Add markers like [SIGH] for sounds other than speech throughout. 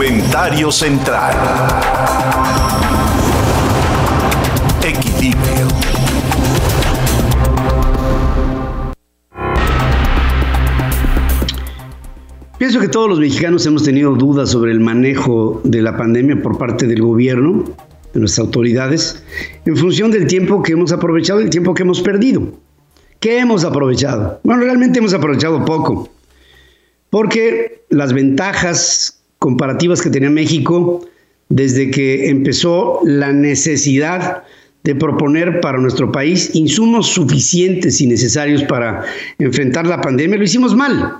Comentario central. Equilibrio. Pienso que todos los mexicanos hemos tenido dudas sobre el manejo de la pandemia por parte del gobierno, de nuestras autoridades, en función del tiempo que hemos aprovechado y el tiempo que hemos perdido. ¿Qué hemos aprovechado? Bueno, realmente hemos aprovechado poco, porque las ventajas comparativas que tenía México desde que empezó la necesidad de proponer para nuestro país insumos suficientes y necesarios para enfrentar la pandemia, lo hicimos mal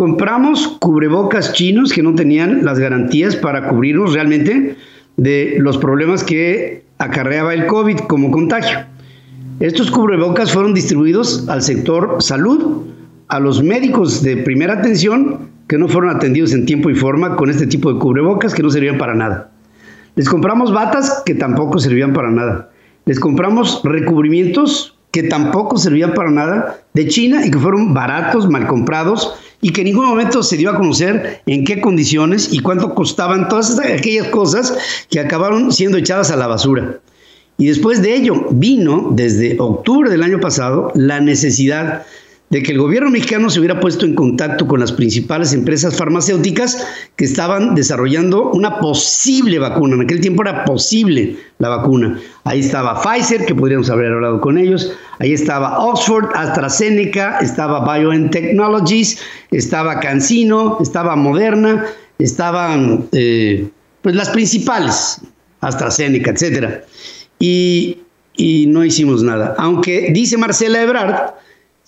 compramos cubrebocas chinos que no tenían las garantías para cubrirnos realmente de los problemas que acarreaba el COVID como contagio. Estos cubrebocas fueron distribuidos al sector salud, a los médicos de primera atención que no fueron atendidos en tiempo y forma con este tipo de cubrebocas que no servían para nada. Les compramos batas que tampoco servían para nada. Les compramos recubrimientos que tampoco servían para nada de China y que fueron baratos, mal comprados y que en ningún momento se dio a conocer en qué condiciones y cuánto costaban todas aquellas cosas que acabaron siendo echadas a la basura. Y después de ello vino, desde octubre del año pasado, la necesidad de que el gobierno mexicano se hubiera puesto en contacto con las principales empresas farmacéuticas que estaban desarrollando una posible vacuna. En aquel tiempo era posible la vacuna. Ahí estaba Pfizer, que podríamos haber hablado con ellos. Ahí estaba Oxford, AstraZeneca, estaba BioNTechnologies, estaba CanSino, estaba Moderna, estaban eh, pues las principales, AstraZeneca, etcétera. Y, y no hicimos nada. Aunque dice Marcela Ebrard,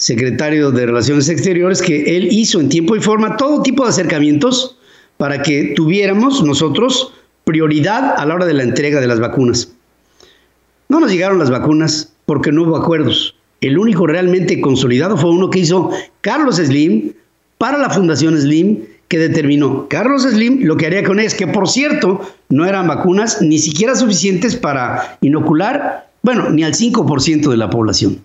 secretario de Relaciones Exteriores, que él hizo en tiempo y forma todo tipo de acercamientos para que tuviéramos nosotros prioridad a la hora de la entrega de las vacunas. No nos llegaron las vacunas porque no hubo acuerdos. El único realmente consolidado fue uno que hizo Carlos Slim para la Fundación Slim, que determinó Carlos Slim lo que haría con ellas, que por cierto no eran vacunas ni siquiera suficientes para inocular, bueno, ni al 5% de la población.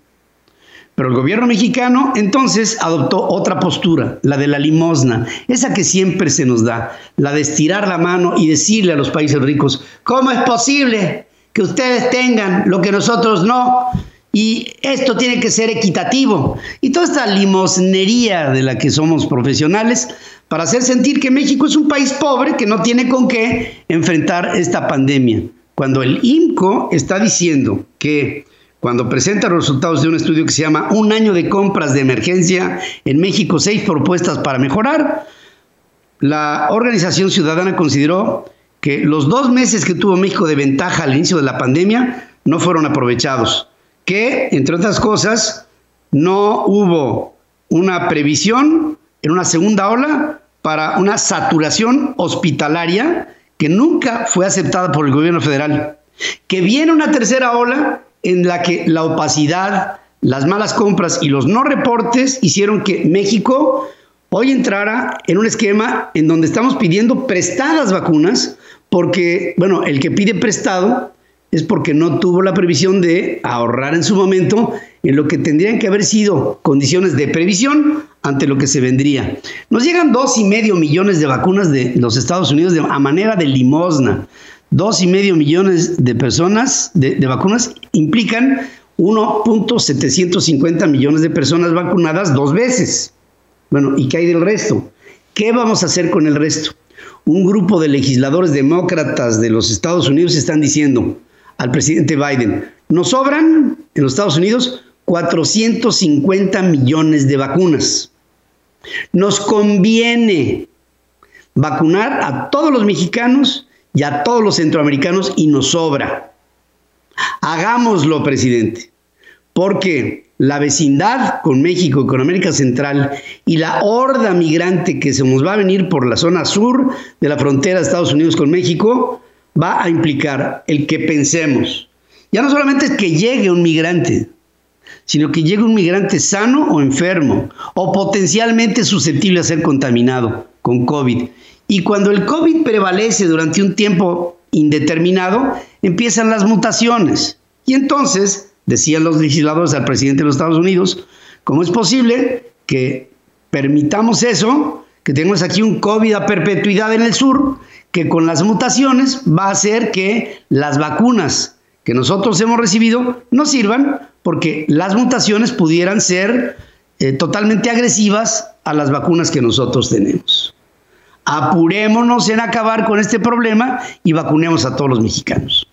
Pero el gobierno mexicano entonces adoptó otra postura, la de la limosna, esa que siempre se nos da, la de estirar la mano y decirle a los países ricos, ¿cómo es posible que ustedes tengan lo que nosotros no? Y esto tiene que ser equitativo. Y toda esta limosnería de la que somos profesionales para hacer sentir que México es un país pobre que no tiene con qué enfrentar esta pandemia. Cuando el IMCO está diciendo que cuando presenta los resultados de un estudio que se llama Un año de compras de emergencia en México, seis propuestas para mejorar, la organización ciudadana consideró que los dos meses que tuvo México de ventaja al inicio de la pandemia no fueron aprovechados, que, entre otras cosas, no hubo una previsión en una segunda ola para una saturación hospitalaria que nunca fue aceptada por el gobierno federal, que viene una tercera ola en la que la opacidad, las malas compras y los no reportes hicieron que México hoy entrara en un esquema en donde estamos pidiendo prestadas vacunas, porque, bueno, el que pide prestado es porque no tuvo la previsión de ahorrar en su momento en lo que tendrían que haber sido condiciones de previsión ante lo que se vendría. Nos llegan dos y medio millones de vacunas de los Estados Unidos a manera de limosna. Dos y medio millones de personas de, vacunas implican 1.750 millones de personas vacunadas dos veces. Bueno, ¿y qué hay del resto? ¿Qué vamos a hacer con el resto? Un grupo de legisladores demócratas de los Estados Unidos están diciendo al presidente Biden, nos sobran en los Estados Unidos 450 millones de vacunas. Nos conviene vacunar a todos los mexicanos y a todos los centroamericanos y nos sobra. Hagámoslo, presidente, porque la vecindad con México y con América Central y la horda migrante que se nos va a venir por la zona sur de la frontera de Estados Unidos con México va a implicar el que pensemos. Ya no solamente es que llegue un migrante, sino que llegue un migrante sano o enfermo o potencialmente susceptible a ser contaminado con COVID. Y cuando el COVID prevalece durante un tiempo indeterminado, empiezan las mutaciones. Y entonces, decían los legisladores al presidente de los Estados Unidos, ¿cómo es posible que permitamos eso, que tenemos aquí un COVID a perpetuidad en el sur, que con las mutaciones va a hacer que las vacunas que nosotros hemos recibido no sirvan porque las mutaciones pudieran ser eh, totalmente agresivas a las vacunas que nosotros tenemos. Apurémonos en acabar con este problema y vacunemos a todos los mexicanos.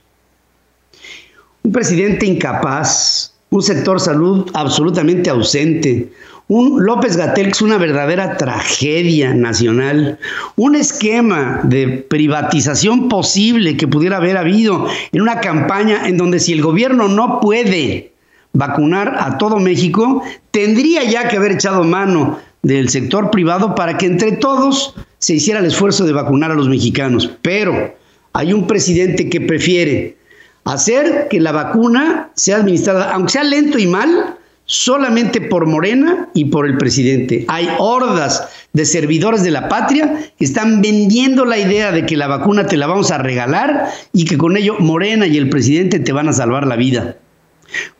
Un presidente incapaz, un sector salud absolutamente ausente, un López Gatel que es una verdadera tragedia nacional, un esquema de privatización posible que pudiera haber habido en una campaña en donde si el gobierno no puede vacunar a todo México, tendría ya que haber echado mano del sector privado para que entre todos se hiciera el esfuerzo de vacunar a los mexicanos. Pero hay un presidente que prefiere hacer que la vacuna sea administrada, aunque sea lento y mal, solamente por Morena y por el presidente. Hay hordas de servidores de la patria que están vendiendo la idea de que la vacuna te la vamos a regalar y que con ello Morena y el presidente te van a salvar la vida.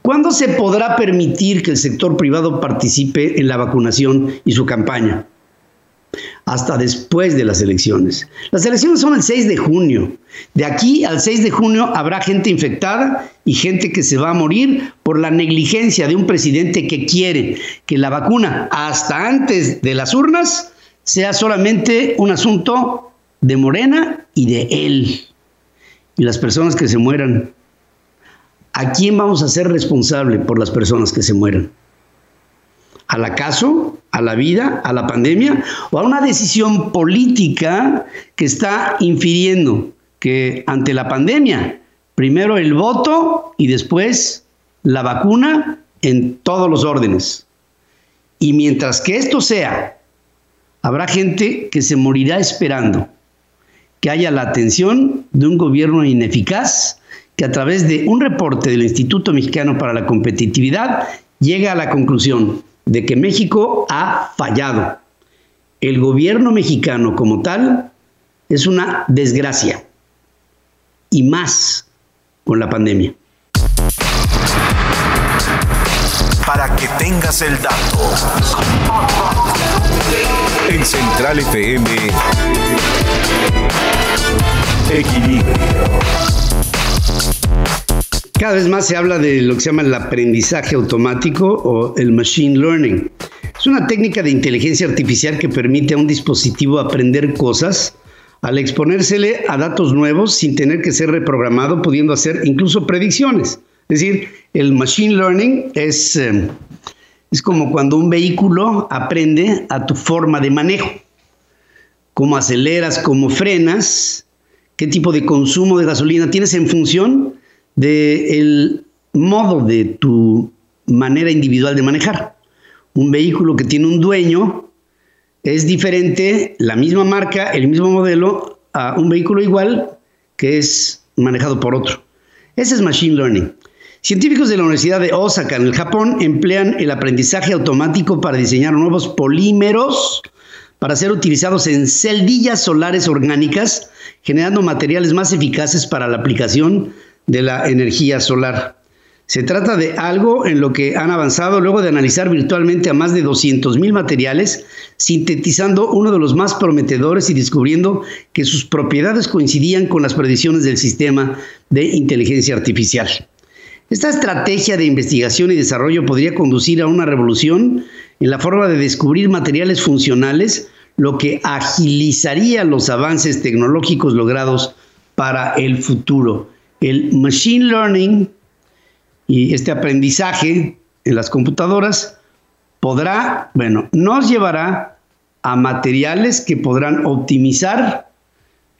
¿Cuándo se podrá permitir que el sector privado participe en la vacunación y su campaña? Hasta después de las elecciones. Las elecciones son el 6 de junio. De aquí al 6 de junio habrá gente infectada y gente que se va a morir por la negligencia de un presidente que quiere que la vacuna hasta antes de las urnas sea solamente un asunto de Morena y de él. Y las personas que se mueran. ¿A quién vamos a ser responsable por las personas que se mueran? ¿Al acaso? ¿A la vida? ¿A la pandemia? ¿O a una decisión política que está infiriendo que ante la pandemia, primero el voto y después la vacuna en todos los órdenes? Y mientras que esto sea, habrá gente que se morirá esperando que haya la atención de un gobierno ineficaz que a través de un reporte del Instituto Mexicano para la Competitividad llega a la conclusión de que México ha fallado. El gobierno mexicano como tal es una desgracia y más con la pandemia. Para que tengas el dato. En Central FM, Equilibrio. Cada vez más se habla de lo que se llama el aprendizaje automático o el machine learning. Es una técnica de inteligencia artificial que permite a un dispositivo aprender cosas al exponérsele a datos nuevos sin tener que ser reprogramado, pudiendo hacer incluso predicciones. Es decir, el machine learning es, eh, es como cuando un vehículo aprende a tu forma de manejo, cómo aceleras, cómo frenas, qué tipo de consumo de gasolina tienes en función del modo de tu manera individual de manejar. Un vehículo que tiene un dueño es diferente, la misma marca, el mismo modelo, a un vehículo igual que es manejado por otro. Ese es Machine Learning. Científicos de la Universidad de Osaka, en el Japón, emplean el aprendizaje automático para diseñar nuevos polímeros para ser utilizados en celdillas solares orgánicas, generando materiales más eficaces para la aplicación de la energía solar. Se trata de algo en lo que han avanzado luego de analizar virtualmente a más de 200.000 materiales, sintetizando uno de los más prometedores y descubriendo que sus propiedades coincidían con las predicciones del sistema de inteligencia artificial. Esta estrategia de investigación y desarrollo podría conducir a una revolución en la forma de descubrir materiales funcionales, lo que agilizaría los avances tecnológicos logrados para el futuro el machine learning y este aprendizaje en las computadoras podrá, bueno, nos llevará a materiales que podrán optimizar,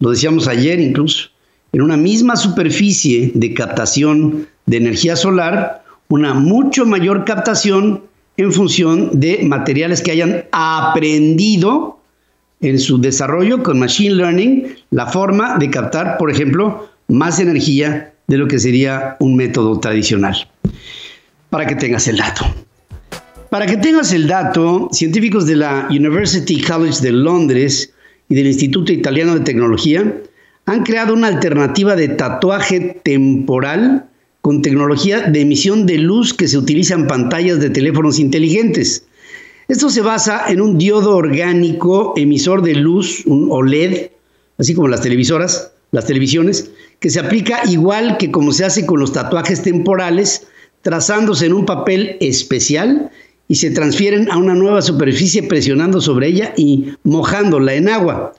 lo decíamos ayer incluso, en una misma superficie de captación de energía solar, una mucho mayor captación en función de materiales que hayan aprendido en su desarrollo con Machine Learning la forma de captar, por ejemplo, más energía de lo que sería un método tradicional. Para que tengas el dato. Para que tengas el dato, científicos de la University College de Londres y del Instituto Italiano de Tecnología han creado una alternativa de tatuaje temporal con tecnología de emisión de luz que se utiliza en pantallas de teléfonos inteligentes. Esto se basa en un diodo orgánico emisor de luz, un OLED, así como las televisoras, las televisiones, que se aplica igual que como se hace con los tatuajes temporales, trazándose en un papel especial y se transfieren a una nueva superficie presionando sobre ella y mojándola en agua.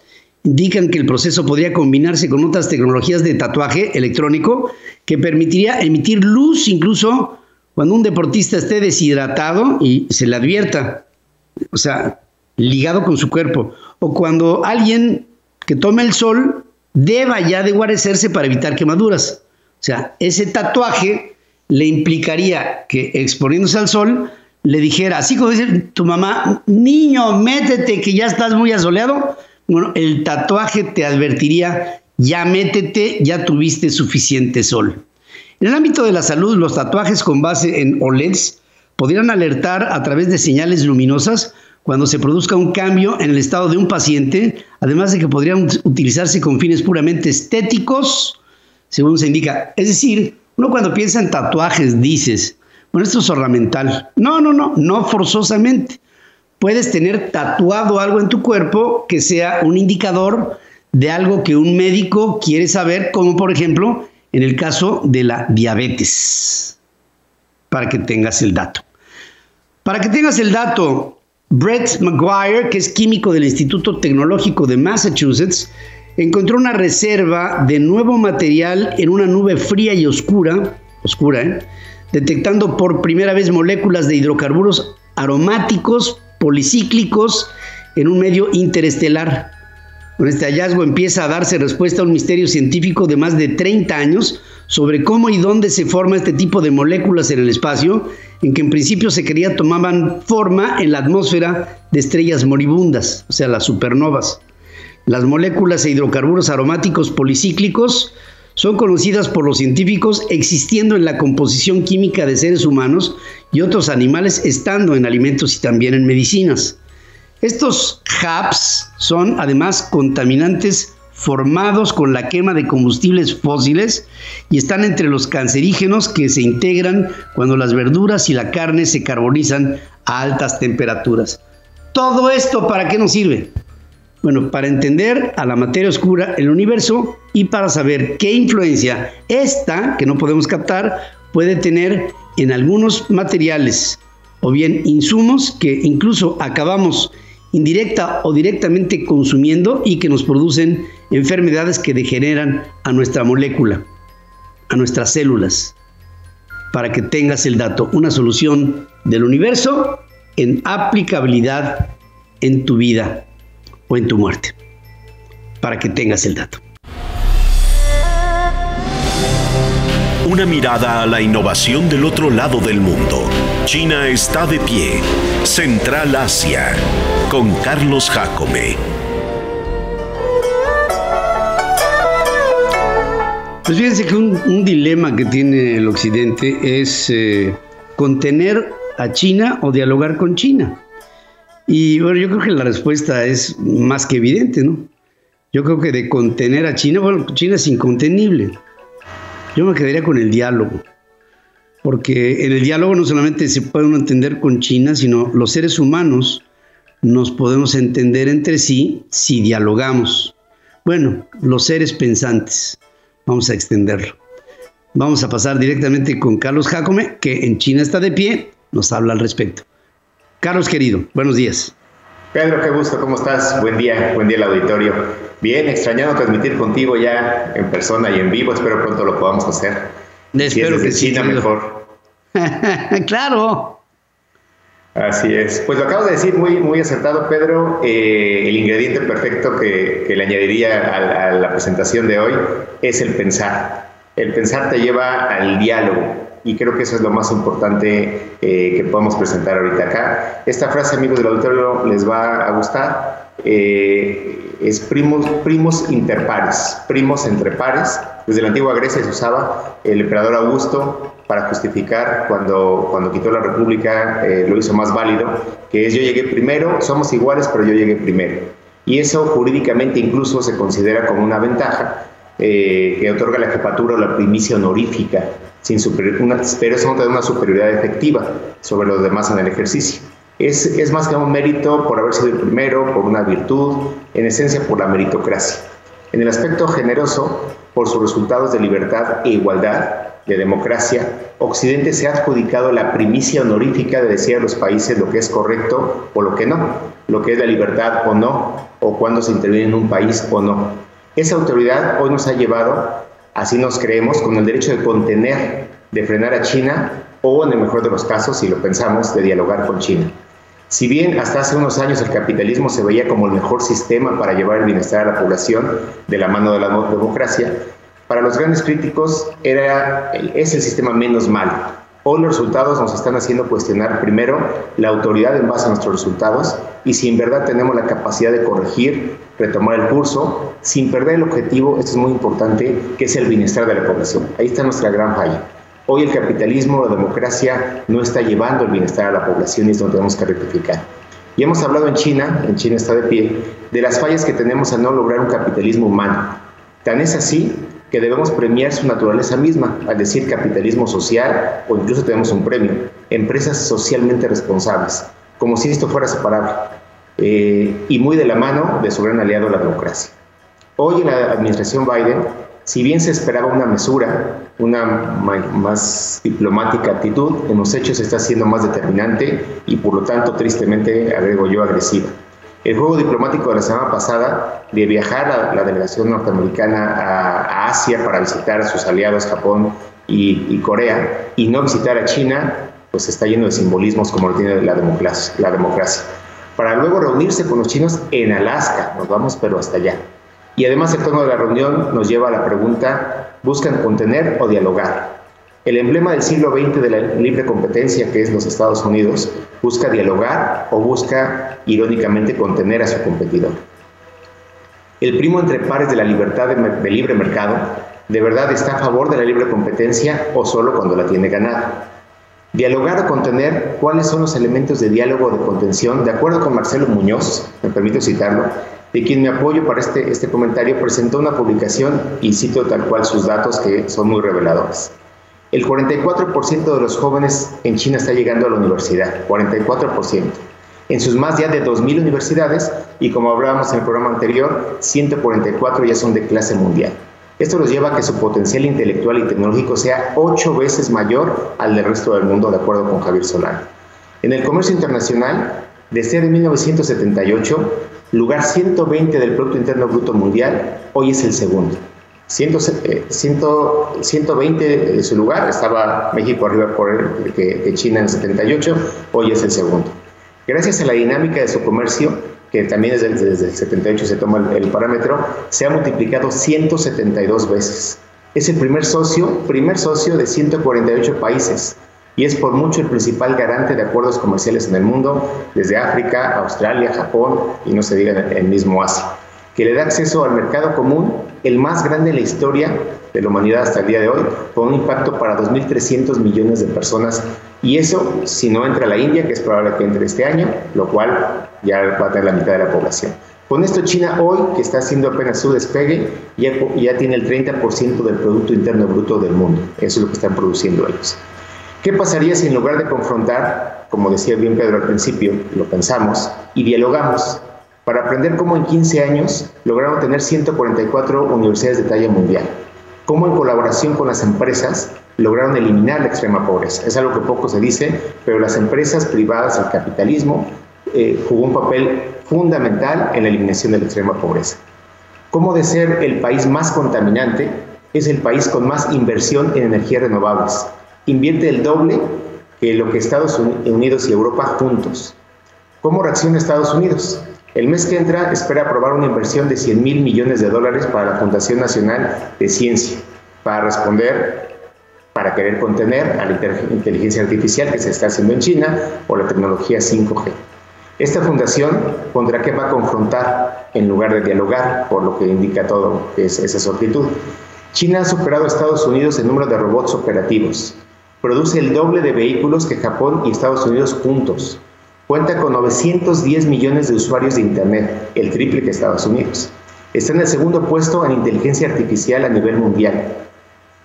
Indican que el proceso podría combinarse con otras tecnologías de tatuaje electrónico que permitiría emitir luz incluso cuando un deportista esté deshidratado y se le advierta o sea, ligado con su cuerpo, o cuando alguien que tome el sol deba ya de guarecerse para evitar quemaduras. O sea, ese tatuaje le implicaría que exponiéndose al sol le dijera, así como dice tu mamá, niño, métete que ya estás muy asoleado. Bueno, el tatuaje te advertiría, ya métete, ya tuviste suficiente sol. En el ámbito de la salud, los tatuajes con base en OLEDs podrían alertar a través de señales luminosas cuando se produzca un cambio en el estado de un paciente, además de que podrían utilizarse con fines puramente estéticos, según se indica. Es decir, uno cuando piensa en tatuajes dices, bueno, esto es ornamental. No, no, no, no forzosamente. Puedes tener tatuado algo en tu cuerpo que sea un indicador de algo que un médico quiere saber, como por ejemplo en el caso de la diabetes, para que tengas el dato. Para que tengas el dato, Brett McGuire, que es químico del Instituto Tecnológico de Massachusetts, encontró una reserva de nuevo material en una nube fría y oscura, oscura, ¿eh? detectando por primera vez moléculas de hidrocarburos aromáticos policíclicos en un medio interestelar. Con este hallazgo empieza a darse respuesta a un misterio científico de más de 30 años sobre cómo y dónde se forma este tipo de moléculas en el espacio, en que en principio se creía tomaban forma en la atmósfera de estrellas moribundas, o sea, las supernovas. Las moléculas e hidrocarburos aromáticos policíclicos son conocidas por los científicos existiendo en la composición química de seres humanos y otros animales, estando en alimentos y también en medicinas. Estos HAPs son además contaminantes formados con la quema de combustibles fósiles y están entre los cancerígenos que se integran cuando las verduras y la carne se carbonizan a altas temperaturas. ¿Todo esto para qué nos sirve? Bueno, para entender a la materia oscura, el universo y para saber qué influencia esta, que no podemos captar, puede tener en algunos materiales o bien insumos que incluso acabamos indirecta o directamente consumiendo y que nos producen enfermedades que degeneran a nuestra molécula, a nuestras células. Para que tengas el dato, una solución del universo en aplicabilidad en tu vida o en tu muerte. Para que tengas el dato. Una mirada a la innovación del otro lado del mundo. China está de pie. Central Asia con Carlos Jacome. Pues fíjense que un, dilema que tiene el occidente es eh, contener a China o dialogar con China. Y bueno, yo creo que la respuesta es más que evidente, ¿no? Yo creo que de contener a China, bueno, China es incontenible. Yo me quedaría con el diálogo. Porque en el diálogo no solamente se puede entender con China, sino los seres humanos nos podemos entender entre sí si dialogamos. Bueno, los seres pensantes, vamos a extenderlo. Vamos a pasar directamente con Carlos Jacome, que en China está de pie, nos habla al respecto. Carlos querido, buenos días. Pedro, qué gusto, ¿cómo estás? Buen día, buen día al auditorio. Bien, extrañado transmitir contigo ya en persona y en vivo, espero pronto lo podamos hacer. Espero que China mejor. [LAUGHS] claro. Así es. Pues lo acabo de decir muy, muy acertado, Pedro. Eh, el ingrediente perfecto que, le añadiría a, la presentación de hoy es el pensar. El pensar te lleva al diálogo y creo que eso es lo más importante eh, que podemos presentar ahorita acá. Esta frase, amigos del auditorio, les va a gustar. Eh, es primos, primos interpares, primos entre pares. Desde la antigua Grecia se usaba el emperador Augusto para justificar cuando, cuando quitó la república, eh, lo hizo más válido, que es yo llegué primero, somos iguales, pero yo llegué primero. Y eso jurídicamente incluso se considera como una ventaja eh, que otorga la jefatura o la primicia honorífica, sin una, pero eso no te da una superioridad efectiva sobre los demás en el ejercicio. Es, es más que un mérito por haber sido el primero, por una virtud, en esencia por la meritocracia. En el aspecto generoso, por sus resultados de libertad e igualdad, de democracia, Occidente se ha adjudicado la primicia honorífica de decir a los países lo que es correcto o lo que no, lo que es la libertad o no, o cuando se interviene en un país o no. Esa autoridad hoy nos ha llevado, así nos creemos, con el derecho de contener, de frenar a China o, en el mejor de los casos, si lo pensamos, de dialogar con China. Si bien hasta hace unos años el capitalismo se veía como el mejor sistema para llevar el bienestar a la población de la mano de la democracia, para los grandes críticos era, es el sistema menos malo. Hoy los resultados nos están haciendo cuestionar primero la autoridad en base a nuestros resultados y si en verdad tenemos la capacidad de corregir, retomar el curso, sin perder el objetivo, esto es muy importante, que es el bienestar de la población. Ahí está nuestra gran falla. Hoy el capitalismo, la democracia no está llevando el bienestar a la población y es donde tenemos que rectificar. Y hemos hablado en China, en China está de pie, de las fallas que tenemos a no lograr un capitalismo humano. Tan es así que debemos premiar su naturaleza misma, al decir capitalismo social o incluso tenemos un premio, empresas socialmente responsables, como si esto fuera separable eh, y muy de la mano de su gran aliado la democracia. Hoy en la administración Biden, si bien se esperaba una mesura, una más diplomática actitud, en los hechos está siendo más determinante y por lo tanto tristemente, agrego yo, agresiva. El juego diplomático de la semana pasada de viajar a la delegación norteamericana a, Asia para visitar a sus aliados Japón y, Corea y no visitar a China, pues está lleno de simbolismos como lo tiene la democracia, la democracia. Para luego reunirse con los chinos en Alaska, nos vamos pero hasta allá. Y además el tono de la reunión nos lleva a la pregunta, ¿buscan contener o dialogar? El emblema del siglo XX de la libre competencia, que es los Estados Unidos, busca dialogar o busca, irónicamente, contener a su competidor. El primo entre pares de la libertad de, libre mercado, ¿de verdad está a favor de la libre competencia o solo cuando la tiene ganada? Dialogar o contener, ¿cuáles son los elementos de diálogo o de contención? De acuerdo con Marcelo Muñoz, me permito citarlo, de quien me apoyo para este, este comentario, presentó una publicación y cito tal cual sus datos que son muy reveladores. El 44% de los jóvenes en China está llegando a la universidad, 44%. En sus más ya de 2.000 universidades, y como hablábamos en el programa anterior, 144 ya son de clase mundial. Esto los lleva a que su potencial intelectual y tecnológico sea ocho veces mayor al del resto del mundo, de acuerdo con Javier Solano. En el comercio internacional, desde 1978, lugar 120 del Producto Interno Bruto Mundial, hoy es el segundo. 120 de su lugar, estaba México arriba por el, que, China en el 78, hoy es el segundo. Gracias a la dinámica de su comercio, que también desde, desde el 78 se toma el, parámetro, se ha multiplicado 172 veces. Es el primer socio, primer socio de 148 países y es por mucho el principal garante de acuerdos comerciales en el mundo, desde África, Australia, Japón y no se diga el mismo Asia que le da acceso al mercado común, el más grande en la historia de la humanidad hasta el día de hoy, con un impacto para 2.300 millones de personas. Y eso si no entra la India, que es probable que entre este año, lo cual ya va a tener la mitad de la población. Con esto China hoy, que está haciendo apenas su despegue, ya, ya tiene el 30% del Producto Interno Bruto del mundo. Eso es lo que están produciendo ellos. ¿Qué pasaría si en lugar de confrontar, como decía bien Pedro al principio, lo pensamos y dialogamos? Para aprender cómo en 15 años lograron tener 144 universidades de talla mundial, cómo en colaboración con las empresas lograron eliminar la extrema pobreza. Es algo que poco se dice, pero las empresas privadas, el capitalismo, eh, jugó un papel fundamental en la eliminación de la extrema pobreza. Cómo de ser el país más contaminante, es el país con más inversión en energías renovables. Invierte el doble que lo que Estados Unidos y Europa juntos. ¿Cómo reacciona Estados Unidos? El mes que entra espera aprobar una inversión de 100 mil millones de dólares para la Fundación Nacional de Ciencia, para responder, para querer contener a la inteligencia artificial que se está haciendo en China o la tecnología 5G. Esta fundación, ¿contra qué va a confrontar en lugar de dialogar? Por lo que indica todo es esa su actitud. China ha superado a Estados Unidos en número de robots operativos. Produce el doble de vehículos que Japón y Estados Unidos juntos. Cuenta con 910 millones de usuarios de Internet, el triple que Estados Unidos. Está en el segundo puesto en inteligencia artificial a nivel mundial,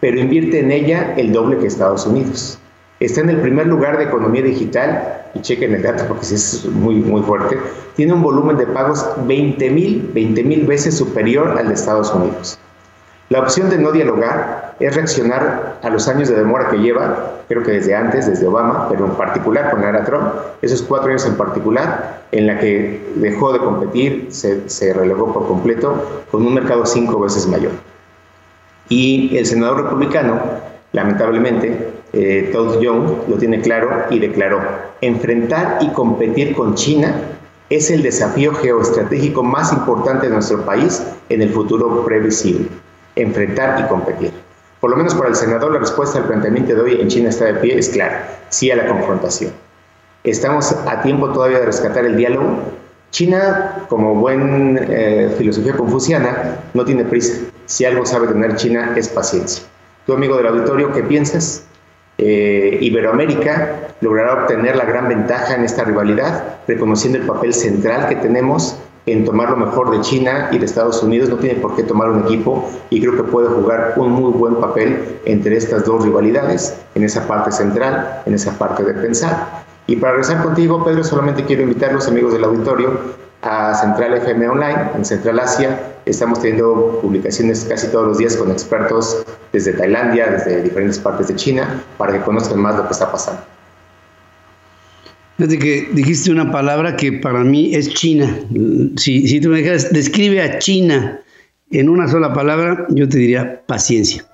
pero invierte en ella el doble que Estados Unidos. Está en el primer lugar de economía digital y chequen el dato porque es muy, muy fuerte, tiene un volumen de pagos 20 mil 20 mil veces superior al de Estados Unidos. La opción de no dialogar es reaccionar a los años de demora que lleva, creo que desde antes, desde Obama, pero en particular con la era Trump, esos cuatro años en particular, en la que dejó de competir, se, se relegó por completo con un mercado cinco veces mayor. Y el senador republicano, lamentablemente, eh, Todd Young lo tiene claro y declaró, enfrentar y competir con China es el desafío geoestratégico más importante de nuestro país en el futuro previsible enfrentar y competir. Por lo menos para el senador, la respuesta al planteamiento de hoy en China está de pie es clara, sí a la confrontación. Estamos a tiempo todavía de rescatar el diálogo. China, como buen eh, filosofía confuciana, no tiene prisa. Si algo sabe tener China es paciencia. Tu amigo del auditorio, ¿qué piensas? Eh, Iberoamérica logrará obtener la gran ventaja en esta rivalidad, reconociendo el papel central que tenemos en tomar lo mejor de China y de Estados Unidos, no tiene por qué tomar un equipo y creo que puede jugar un muy buen papel entre estas dos rivalidades, en esa parte central, en esa parte de pensar. Y para regresar contigo, Pedro, solamente quiero invitar a los amigos del auditorio a Central FM Online, en Central Asia. Estamos teniendo publicaciones casi todos los días con expertos desde Tailandia, desde diferentes partes de China, para que conozcan más lo que está pasando. Fíjate que dijiste una palabra que para mí es China. Si, si tú me dijeras, describe a China en una sola palabra, yo te diría paciencia.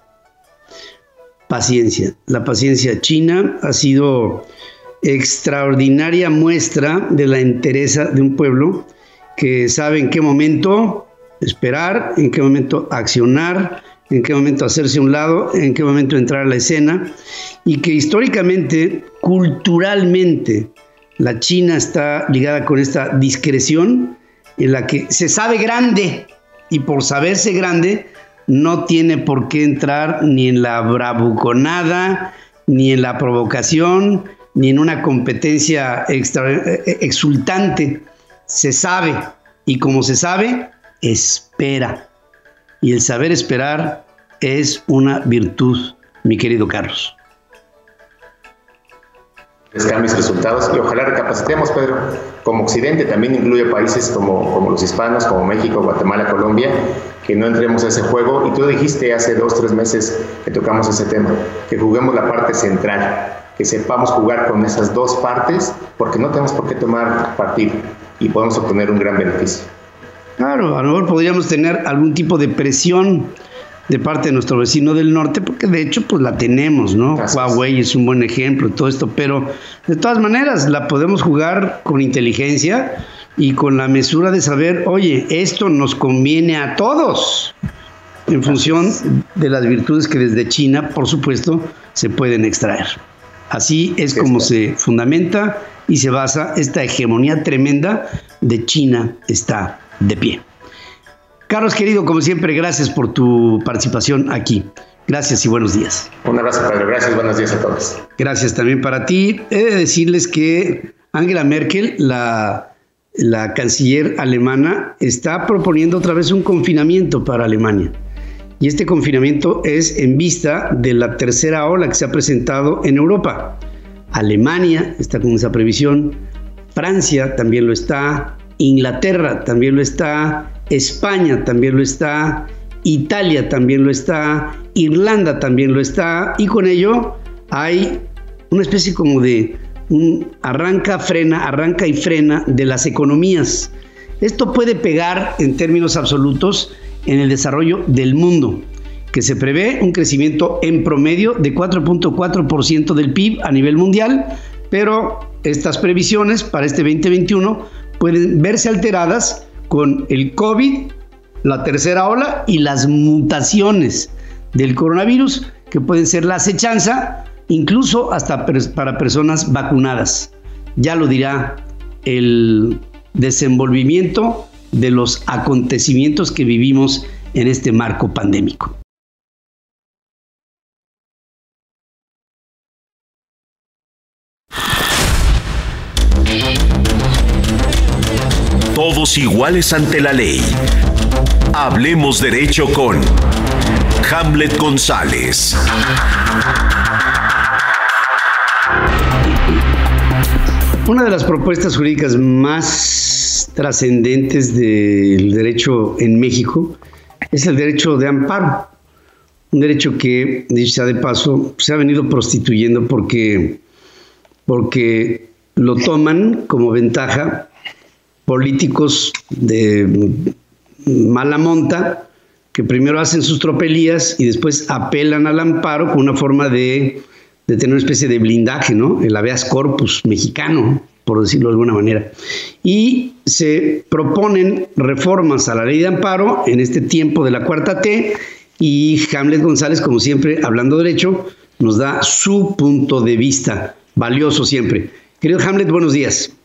Paciencia. La paciencia china ha sido extraordinaria muestra de la entereza de un pueblo que sabe en qué momento esperar, en qué momento accionar, en qué momento hacerse un lado, en qué momento entrar a la escena y que históricamente, culturalmente, la China está ligada con esta discreción en la que se sabe grande y por saberse grande no tiene por qué entrar ni en la bravuconada, ni en la provocación, ni en una competencia extra, eh, exultante. Se sabe y como se sabe, espera. Y el saber esperar es una virtud, mi querido Carlos cambios y resultados y ojalá recapacitemos, Pedro, como Occidente también incluye países como, como los hispanos, como México, Guatemala, Colombia, que no entremos a ese juego. Y tú dijiste hace dos, tres meses que tocamos ese tema, que juguemos la parte central, que sepamos jugar con esas dos partes, porque no tenemos por qué tomar partido y podemos obtener un gran beneficio. Claro, a lo mejor podríamos tener algún tipo de presión de parte de nuestro vecino del norte, porque de hecho pues la tenemos, ¿no? Huawei es un buen ejemplo, todo esto, pero de todas maneras la podemos jugar con inteligencia y con la mesura de saber, oye, esto nos conviene a todos, en función de las virtudes que desde China, por supuesto, se pueden extraer. Así es como se fundamenta y se basa esta hegemonía tremenda de China está de pie. Carlos, querido, como siempre, gracias por tu participación aquí. Gracias y buenos días. Un abrazo, Pedro. Gracias, buenos días a todos. Gracias también para ti. He de decirles que Angela Merkel, la, la canciller alemana, está proponiendo otra vez un confinamiento para Alemania. Y este confinamiento es en vista de la tercera ola que se ha presentado en Europa. Alemania está con esa previsión, Francia también lo está, Inglaterra también lo está, España también lo está, Italia también lo está, Irlanda también lo está, y con ello hay una especie como de un arranca, frena, arranca y frena de las economías. Esto puede pegar en términos absolutos en el desarrollo del mundo, que se prevé un crecimiento en promedio de 4.4% del PIB a nivel mundial, pero estas previsiones para este 2021 pueden verse alteradas con el COVID, la tercera ola y las mutaciones del coronavirus que pueden ser la acechanza, incluso hasta para personas vacunadas. Ya lo dirá el desenvolvimiento de los acontecimientos que vivimos en este marco pandémico. Iguales ante la ley. Hablemos derecho con Hamlet Una de las propuestas jurídicas más trascendentes del derecho en México es el derecho de amparo. Un derecho que, dicho sea de paso, se ha venido prostituyendo porque, porque lo toman como ventaja políticos de mala monta que primero hacen sus tropelías y después apelan al amparo con una forma de, tener una especie de blindaje, ¿no? El habeas corpus mexicano, por decirlo de alguna manera. Y se proponen reformas a la ley de amparo en este tiempo de la cuarta T y Hamlet González, como siempre, hablando derecho, nos da su punto de vista, valioso siempre. Querido Hamlet, buenos días.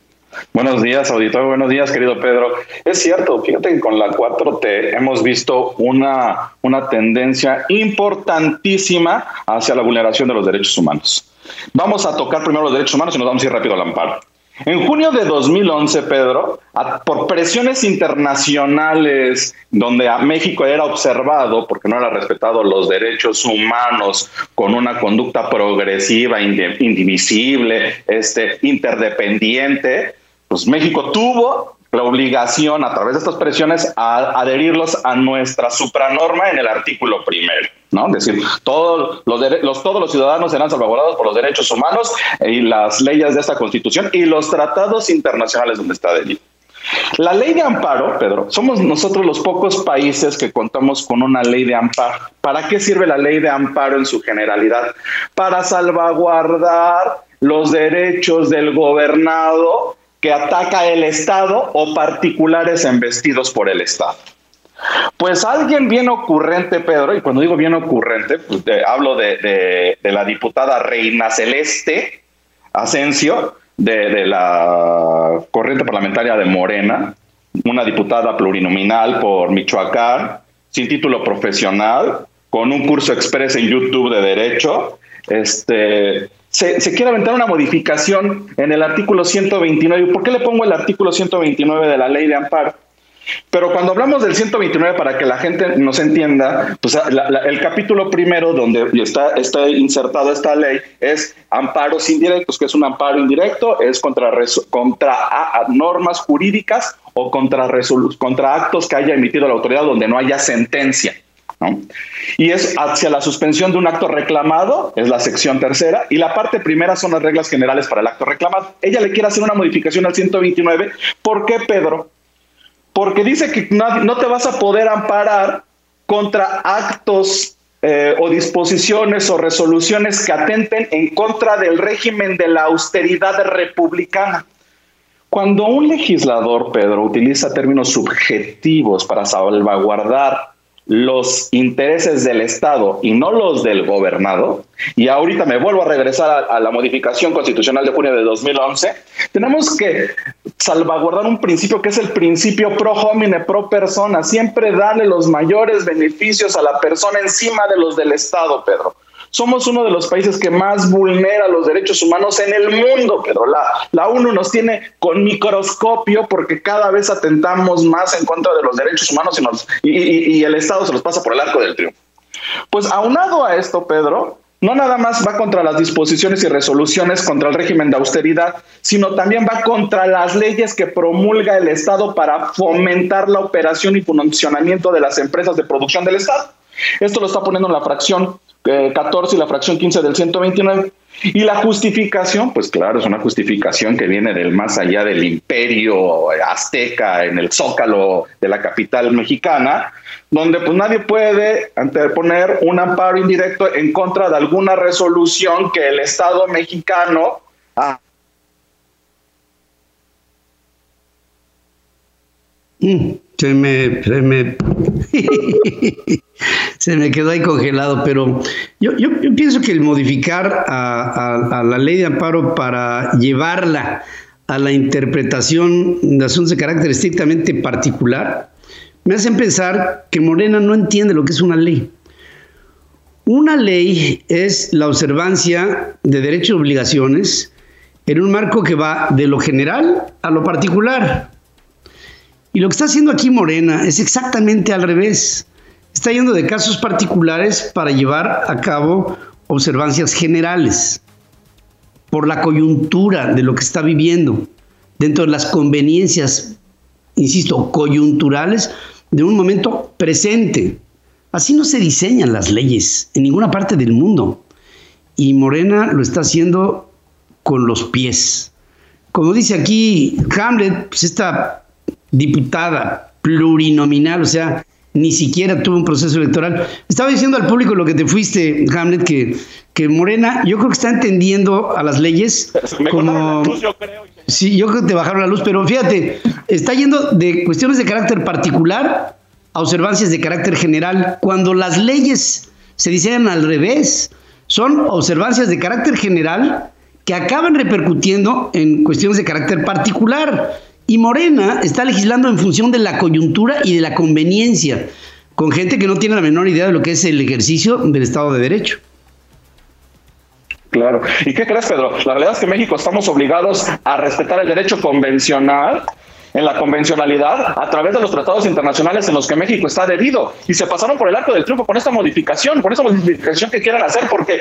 Buenos días, auditor. Buenos días, querido Pedro. Es cierto, fíjate que con la 4T hemos visto una, una tendencia importantísima hacia la vulneración de los derechos humanos. Vamos a tocar primero los derechos humanos y nos vamos a ir rápido al amparo. En junio de 2011, Pedro, por presiones internacionales donde a México era observado porque no era respetado los derechos humanos con una conducta progresiva, indivisible, este, interdependiente, pues México tuvo la obligación a través de estas presiones a adherirlos a nuestra supranorma en el artículo primero, ¿no? Es decir, todos los, todos los ciudadanos serán salvaguardados por los derechos humanos y las leyes de esta constitución y los tratados internacionales donde está adherido. La ley de amparo, Pedro, somos nosotros los pocos países que contamos con una ley de amparo. ¿Para qué sirve la ley de amparo en su generalidad? Para salvaguardar los derechos del gobernado que ataca el Estado o particulares embestidos por el Estado. Pues alguien bien ocurrente, Pedro, y cuando digo bien ocurrente, pues hablo de, la diputada Reina Celeste Asensio, de, la corriente parlamentaria de Morena, una diputada plurinominal por Michoacán, sin título profesional, con un curso express en YouTube de Derecho, este, se, quiere aventar una modificación en el artículo 129. ¿Por qué le pongo el artículo 129 de la ley de amparo? Pero cuando hablamos del 129, para que la gente nos entienda, pues el capítulo primero donde está, insertada esta ley es amparos indirectos, que es un amparo indirecto, es contra, normas jurídicas o contra actos que haya emitido la autoridad donde no haya sentencia. Y es hacia la suspensión de un acto reclamado, es la sección tercera, y la parte primera son las reglas generales para el acto reclamado. Ella le quiere hacer una modificación al 129. ¿Por qué, Pedro? Porque dice que no, te vas a poder amparar contra actos eh, o disposiciones o resoluciones que atenten en contra del régimen de la austeridad republicana. Cuando un legislador, Pedro, utiliza términos subjetivos para salvaguardar los intereses del Estado y no los del gobernado, y ahorita me vuelvo a regresar a, la modificación constitucional de junio de 2011, tenemos que salvaguardar un principio que es el principio pro homine, pro persona, siempre darle los mayores beneficios a la persona encima de los del Estado, Pedro. Somos uno de los países que más vulnera los derechos humanos en el mundo, pero la, la ONU nos tiene con microscopio porque cada vez atentamos más en contra de los derechos humanos y, y, y el Estado se los pasa por el arco del triunfo. Pues aunado a esto, Pedro, no nada más va contra las disposiciones y resoluciones contra el régimen de austeridad, sino también va contra las leyes que promulga el Estado para fomentar la operación y funcionamiento de las empresas de producción del Estado. Esto lo está poniendo en la fracción 14 y la fracción 15 del 129. Y la justificación, pues claro, es una justificación que viene del más allá del imperio azteca en el zócalo de la capital mexicana, donde pues nadie puede anteponer un amparo indirecto en contra de alguna resolución que el Estado mexicano ha mm, se me, se me, [LAUGHS] se me quedó ahí congelado, pero yo, yo, pienso que el modificar a, la ley de amparo para llevarla a la interpretación de asuntos de carácter estrictamente particular, me hacen pensar que Morena no entiende lo que es una ley. Una ley es la observancia de derechos y obligaciones en un marco que va de lo general a lo particular. Y lo que está haciendo aquí Morena es exactamente al revés. Está yendo de casos particulares para llevar a cabo observancias generales. por la coyuntura de lo que está viviendo, dentro de las conveniencias, insisto, coyunturales de un momento presente. Así no se diseñan las leyes en ninguna parte del mundo. Y Morena lo está haciendo con los pies. Como dice aquí Hamlet, pues esta diputada plurinominal, o sea, ni siquiera tuvo un proceso electoral. Estaba diciendo al público lo que te fuiste, Hamlet, que, que Morena, yo creo que está entendiendo a las leyes como... yo creo. Sí, yo creo que te bajaron la luz, pero fíjate, está yendo de cuestiones de carácter particular a observancias de carácter general, cuando las leyes se diseñan al revés, son observancias de carácter general que acaban repercutiendo en cuestiones de carácter particular. Y Morena está legislando en función de la coyuntura y de la conveniencia, con gente que no tiene la menor idea de lo que es el ejercicio del Estado de Derecho. Claro. ¿Y qué crees, Pedro? La realidad es que en México estamos obligados a respetar el derecho convencional en la convencionalidad a través de los tratados internacionales en los que México está adherido. Y se pasaron por el arco del triunfo con esta modificación, con esta modificación que quieren hacer, porque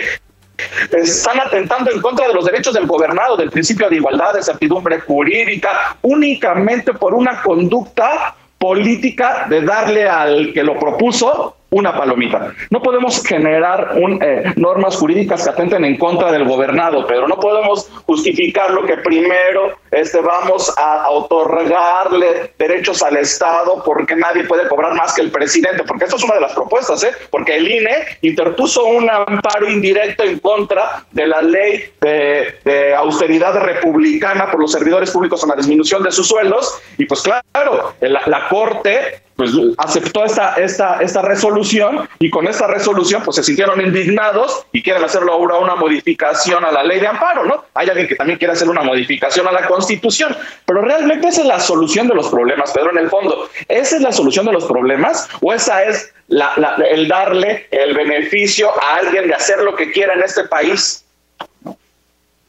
están atentando en contra de los derechos del gobernado, del principio de igualdad, de certidumbre jurídica, únicamente por una conducta política de darle al que lo propuso una palomita. No podemos generar eh, normas jurídicas que atenten en contra del gobernado, pero no podemos justificar lo que primero este, vamos a otorgarle derechos al Estado porque nadie puede cobrar más que el presidente, porque esto es una de las propuestas, ¿eh? porque el INE interpuso un amparo indirecto en contra de la ley de, austeridad republicana por los servidores públicos en la disminución de sus sueldos, y pues claro, la, la Corte pues aceptó esta, esta, esta resolución y con esta resolución pues se sintieron indignados y quieren hacerlo ahora una modificación a la ley de amparo, ¿no? Hay alguien que también quiere hacer una modificación a la constitución, pero realmente esa es la solución de los problemas, Pedro, en el fondo, ¿esa es la solución de los problemas o esa es el darle el beneficio a alguien de hacer lo que quiera en este país?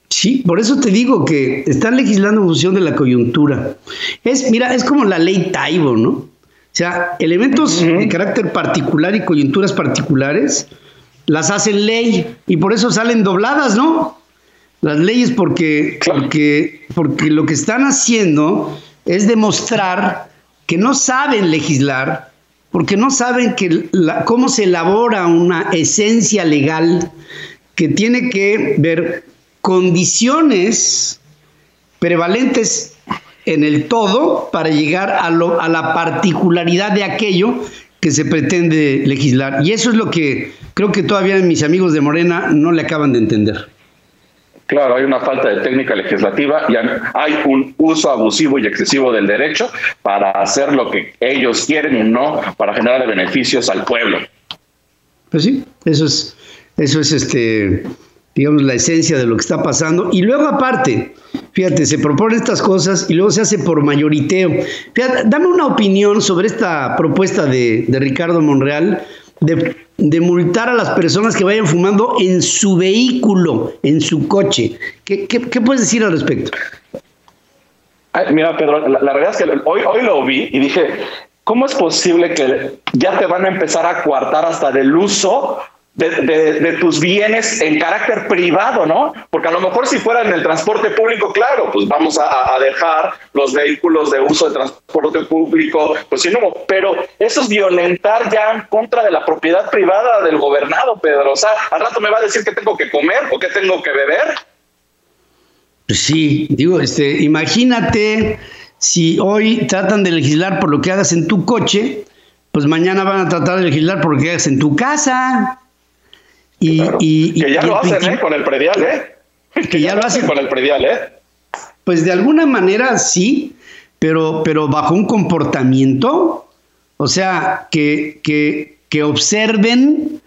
Sí, por eso te digo que están legislando en función de la coyuntura. Es, mira, es como la ley Taibo, ¿no? O sea, elementos de carácter particular y coyunturas particulares las hacen ley y por eso salen dobladas, ¿no? Las leyes porque, porque, porque lo que están haciendo es demostrar que no saben legislar, porque no saben que cómo se elabora una esencia legal que tiene que ver condiciones prevalentes en el todo para llegar a, a la particularidad de aquello que se pretende legislar. Y eso es lo que creo que todavía mis amigos de Morena no le acaban de entender. Claro, hay una falta de técnica legislativa y hay un uso abusivo y excesivo del derecho para hacer lo que ellos quieren y no para generar beneficios al pueblo. Pues sí, eso es, eso es este, digamos, la esencia de lo que está pasando. Y luego aparte, fíjate, se proponen estas cosas y luego se hace por mayoriteo. Fíjate, dame una opinión sobre esta propuesta de, Ricardo Monreal de, multar a las personas que vayan fumando en su vehículo, en su coche. ¿Qué, puedes decir al respecto? mira, Pedro, la, la, realidad es que hoy, hoy lo vi y dije, ¿cómo es posible que ya te van a empezar a coartar hasta del uso de, tus bienes en carácter privado, ¿no? Porque a lo mejor si fuera en el transporte público, claro, pues vamos a, dejar los vehículos de uso de transporte público, pues sí, no, pero eso es violentar ya en contra de la propiedad privada del gobernado, Pedro. O sea, al rato me va a decir que tengo que comer o que tengo que beber. Pues sí, digo, este, imagínate si hoy tratan de legislar por lo que hagas en tu coche, pues mañana van a tratar de legislar por lo que hagas en tu casa. Y, que ya lo hacen ¿eh? con el predial, ¿eh? [LAUGHS] Que, ya lo hacen con el predial, ¿eh? Pues de alguna manera sí, pero, pero bajo un comportamiento, o sea, que, que, que observen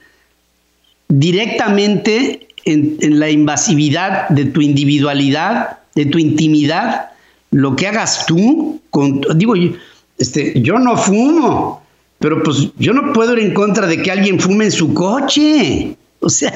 directamente en, en, la invasividad de tu individualidad, de tu intimidad, lo que hagas tú, con, digo, este, yo no fumo, pero pues yo no puedo ir en contra de que alguien fume en su coche. [LAUGHS] O sea,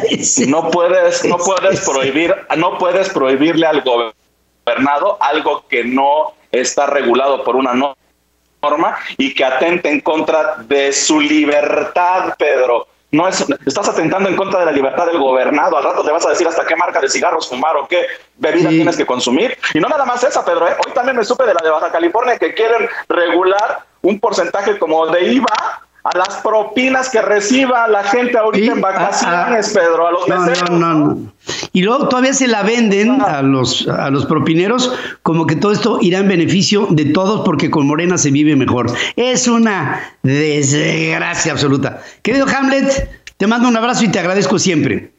no puedes, no puedes prohibir, no puedes prohibirle al gobernado algo que no está regulado por una norma y que atente en contra de su libertad, Pedro. no es, estás atentando en contra de la libertad del gobernado. Al rato te vas a decir hasta qué marca de cigarros fumar o qué bebida tienes que consumir. Y no nada más esa, Pedro. ¿eh? Hoy también me supe de la de Baja California que quieren regular un porcentaje como de IVA a las propinas que reciba la gente ahorita en vacaciones, Pedro, a los meseros. No, no, no, Y luego todavía se la venden a los, a los propineros como que todo esto irá en beneficio de todos porque con Morena se vive mejor. Es una desgracia absoluta. Querido Hamlet, te mando un abrazo y te agradezco siempre.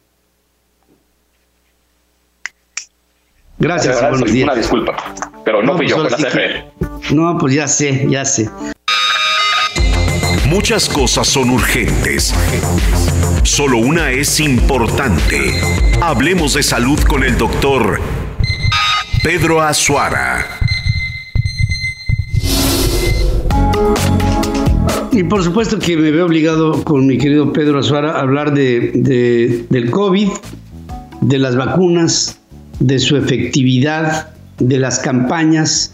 Gracias, buenos días. Una disculpa, pero no, fui yo, pues fue la No, pues ya sé, ya sé. Muchas cosas son urgentes. Solo una es importante. Hablemos de salud con el doctor Pedro Azuara. Y por supuesto que me veo obligado con mi querido Pedro Azuara a hablar de, del COVID, de las vacunas, de su efectividad, de las campañas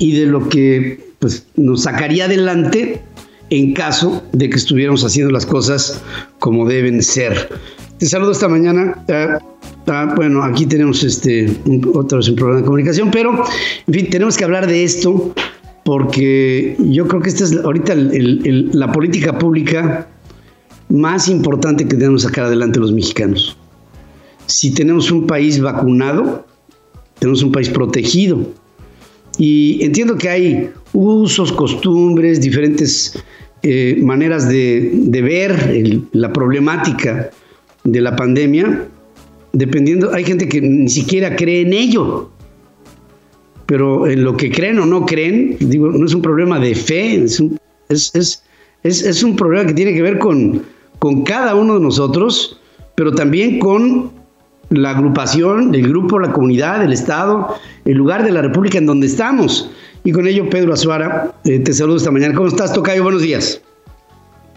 y de lo que pues, nos sacaría adelante en caso de que estuviéramos haciendo las cosas como deben ser. Te saludo esta mañana. Bueno, aquí tenemos este otra vez un programa de comunicación, pero en fin, tenemos que hablar de esto porque yo creo que esta es ahorita la política pública más importante que debemos sacar adelante los mexicanos. Si tenemos un país vacunado, tenemos un país protegido. Y entiendo que hay usos, costumbres, diferentes eh, maneras de, ver la problemática de la pandemia, dependiendo, hay gente que ni siquiera cree en ello, pero en lo que creen o no creen, digo, no es un problema de fe, es un, es, un problema que tiene que ver con, con cada uno de nosotros, pero también con la agrupación, el grupo, la comunidad, el Estado, el lugar de la República en donde estamos. Y con ello, Pedro Azuara, eh, te saludo esta mañana. ¿Cómo estás, Tocayo? Buenos días.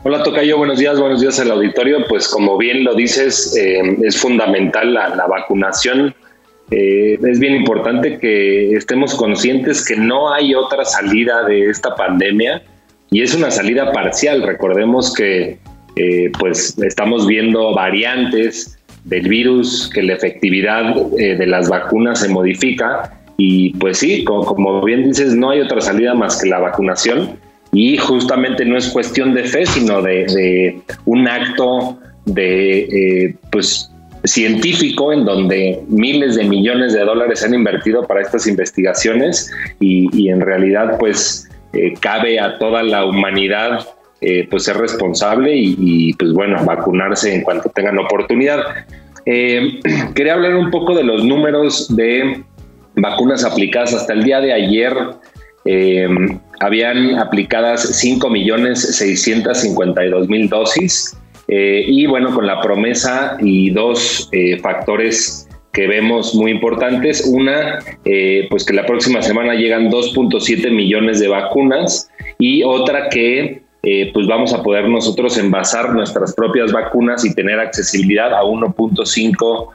Hola, Tocayo. Buenos días, buenos días al auditorio. Pues como bien lo dices, eh, es fundamental la, vacunación. Eh, es bien importante que estemos conscientes que no hay otra salida de esta pandemia y es una salida parcial. Recordemos que pues estamos viendo variantes del virus, que la efectividad de las vacunas se modifica y pues sí, como, bien dices, no hay otra salida más que la vacunación y justamente no es cuestión de fe, sino de, un acto de eh, pues científico en donde miles de millones de dólares se han invertido para estas investigaciones y, en realidad pues eh, cabe a toda la humanidad eh, pues ser responsable y, y, pues bueno vacunarse en cuanto tengan oportunidad. [CLEARS THROAT] quería hablar un poco de los números de vacunas aplicadas hasta el día de ayer. Eh, habían aplicadas 5.652.000 dosis eh, y bueno, con la promesa y dos eh, factores que vemos muy importantes. Una, pues que la próxima semana llegan 2.7 millones de vacunas y otra que pues vamos a poder nosotros envasar nuestras propias vacunas y tener accesibilidad a 1.5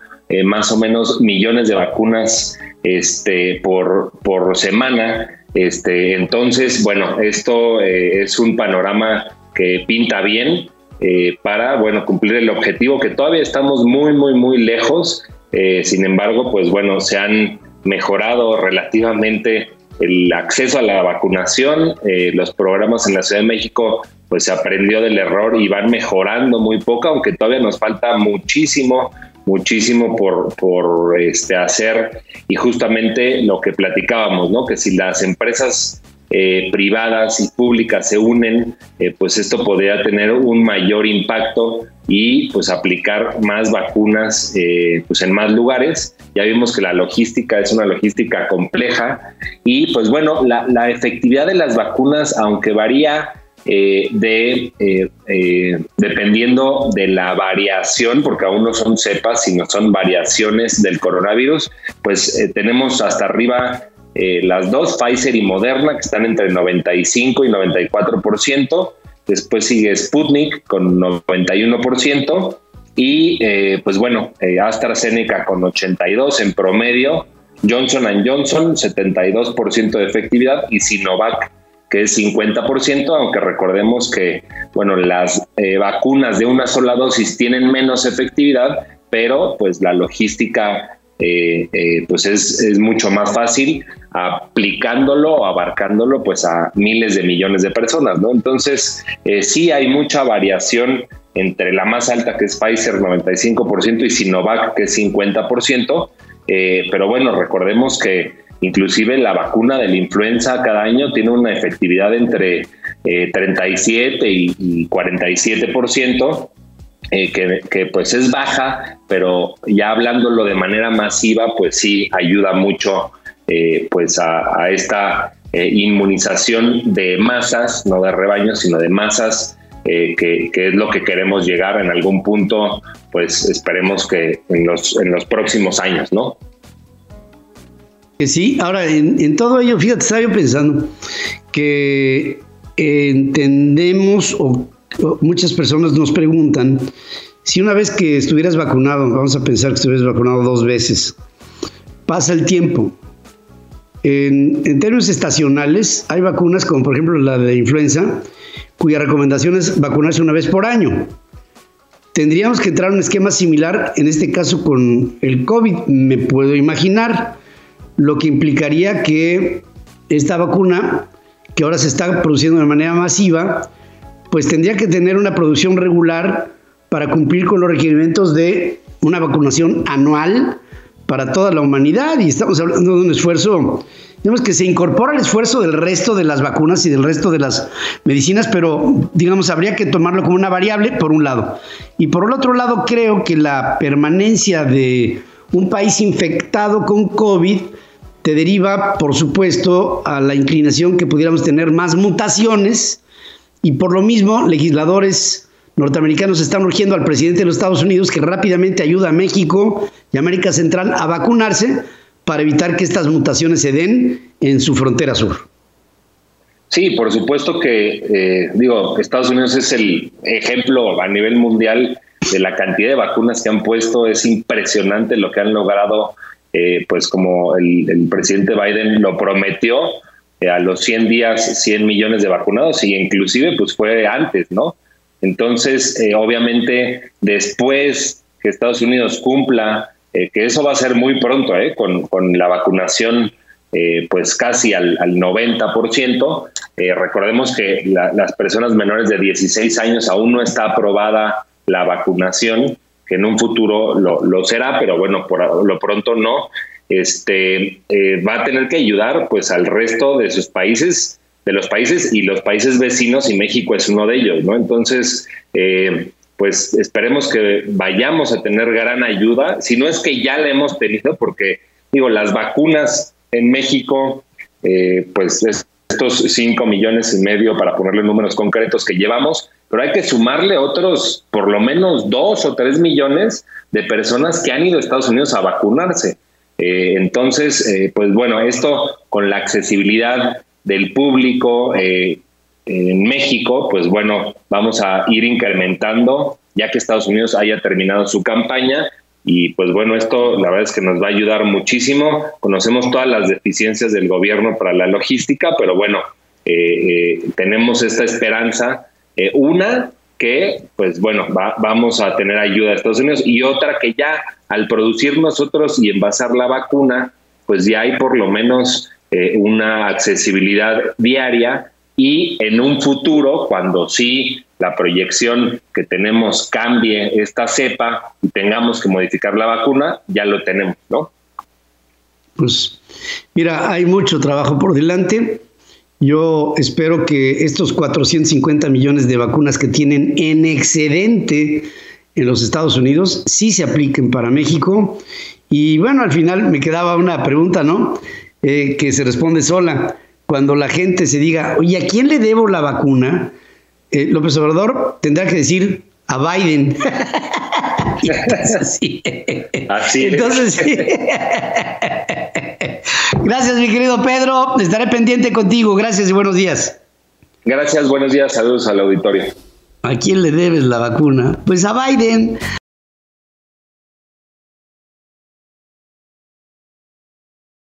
más o menos millones de vacunas este, por, por semana. Este, entonces, bueno, esto eh, es un panorama que pinta bien eh, para, bueno, cumplir el objetivo que todavía estamos muy, muy, muy lejos. Eh, sin embargo, pues bueno, se han mejorado relativamente el acceso a la vacunación. los programas en la Ciudad de México, pues se aprendió del error y van mejorando muy poco, aunque todavía nos falta muchísimo muchísimo por, por este, hacer y justamente lo que platicábamos, ¿no? que si las empresas eh, privadas y públicas se unen, eh, pues esto podría tener un mayor impacto y pues aplicar más vacunas eh, pues en más lugares. Ya vimos que la logística es una logística compleja y pues bueno, la, la efectividad de las vacunas, aunque varía eh, de, eh, eh, dependiendo de la variación, porque aún no son cepas, sino son variaciones del coronavirus, pues tenemos hasta arriba las dos, Pfizer y Moderna, que están entre 95 y 94%, después sigue Sputnik con 91%, y pues bueno, AstraZeneca con 82 en promedio, Johnson Johnson 72% de efectividad y Sinovac que es 50%, aunque recordemos que bueno, las eh, vacunas de una sola dosis tienen menos efectividad, pero pues la logística eh, eh, pues es, es, mucho más fácil aplicándolo o abarcándolo pues a miles de millones de personas, ¿no? Entonces, sí hay mucha variación entre la más alta que es Pfizer 95% y Sinovac que es 50%, pero bueno, recordemos que Inclusive la vacuna de la influenza cada año tiene una efectividad entre 37 eh, y, 47%, eh, que, que, pues es baja, pero ya hablándolo de manera masiva, pues sí ayuda mucho eh, pues a, esta inmunización de masas, no de rebaños, sino de masas, que, que, es lo que queremos llegar en algún punto, pues esperemos que en los, en los próximos años, ¿no? Sí, ahora en, todo ello, fíjate, estaba yo pensando que entendemos o, muchas personas nos preguntan si una vez que estuvieras vacunado, vamos a pensar que estuvieras vacunado dos veces, pasa el tiempo. En, términos estacionales, hay vacunas como por ejemplo la de influenza, cuya recomendación es vacunarse una vez por año. Tendríamos que entrar en un esquema similar, en este caso con el COVID, me puedo imaginar lo que implicaría que esta vacuna, que ahora se está produciendo de manera masiva, pues tendría que tener una producción regular para cumplir con los requerimientos de una vacunación anual para toda la humanidad y estamos hablando de un esfuerzo, digamos que se incorpora al esfuerzo del resto de las vacunas y del resto de las medicinas, pero digamos habría que tomarlo como una variable por un lado. Y por el otro lado creo que la permanencia de un país infectado con COVID te deriva, por supuesto, a la inclinación que pudiéramos tener más mutaciones y por lo mismo legisladores norteamericanos están urgiendo al presidente de los Estados Unidos que rápidamente ayude a México y América Central a vacunarse para evitar que estas mutaciones se den en su frontera sur. Sí, por supuesto que, eh, digo, Estados Unidos es el ejemplo a nivel mundial de la cantidad de vacunas que han puesto. Es impresionante lo que han logrado eh, pues como el, presidente Biden lo prometió, eh, a los 100 días 100 millones de vacunados y inclusive pues fue antes, ¿no? Entonces, eh, obviamente, después que Estados Unidos cumpla, que eso va a ser muy pronto, con, con, la vacunación pues casi al, al 90%, recordemos que las personas menores de 16 años aún no está aprobada la vacunación, que en un futuro lo, será, pero bueno, por lo pronto no, este, eh, va a tener que ayudar pues al resto de sus países, de los países y los países vecinos y México es uno de ellos, ¿no? Entonces, eh, pues esperemos que vayamos a tener gran ayuda, si no es que ya la hemos tenido, porque digo, las vacunas en México, eh, pues estos 5 millones y medio, para ponerle números concretos que llevamos, pero hay que sumarle otros, por lo menos dos o tres millones de personas que han ido a Estados Unidos a vacunarse. Eh, entonces, eh, pues bueno, esto con la accesibilidad del público eh, en México, pues bueno, vamos a ir incrementando ya que Estados Unidos haya terminado su campaña. Y pues bueno, esto la verdad es que nos va a ayudar muchísimo. Conocemos todas las deficiencias del gobierno para la logística, pero bueno, tenemos esta esperanza eh, una que, pues bueno, vamos a tener ayuda de Estados Unidos y otra que ya al producir nosotros y envasar la vacuna, pues ya hay por lo menos eh, una accesibilidad diaria y en un futuro, cuando sí la proyección que tenemos cambie esta cepa y tengamos que modificar la vacuna, ya lo tenemos, ¿no? Pues mira, hay mucho trabajo por delante. Yo espero que estos 450 millones de vacunas que tienen en excedente en los Estados Unidos sí se apliquen para México. Y bueno, al final me quedaba una pregunta, ¿no? Eh, que se responde sola. Cuando la gente se diga, oye, ¿a quién le debo la vacuna? Eh, López Obrador tendrá que decir a Biden. [LAUGHS] [LAUGHS] Así. Así. Entonces, sí. [LAUGHS] Gracias, mi querido Pedro. Estaré pendiente contigo. Gracias y buenos días. Gracias, buenos días. Saludos al auditorio. ¿A quién le debes la vacuna? Pues a Biden.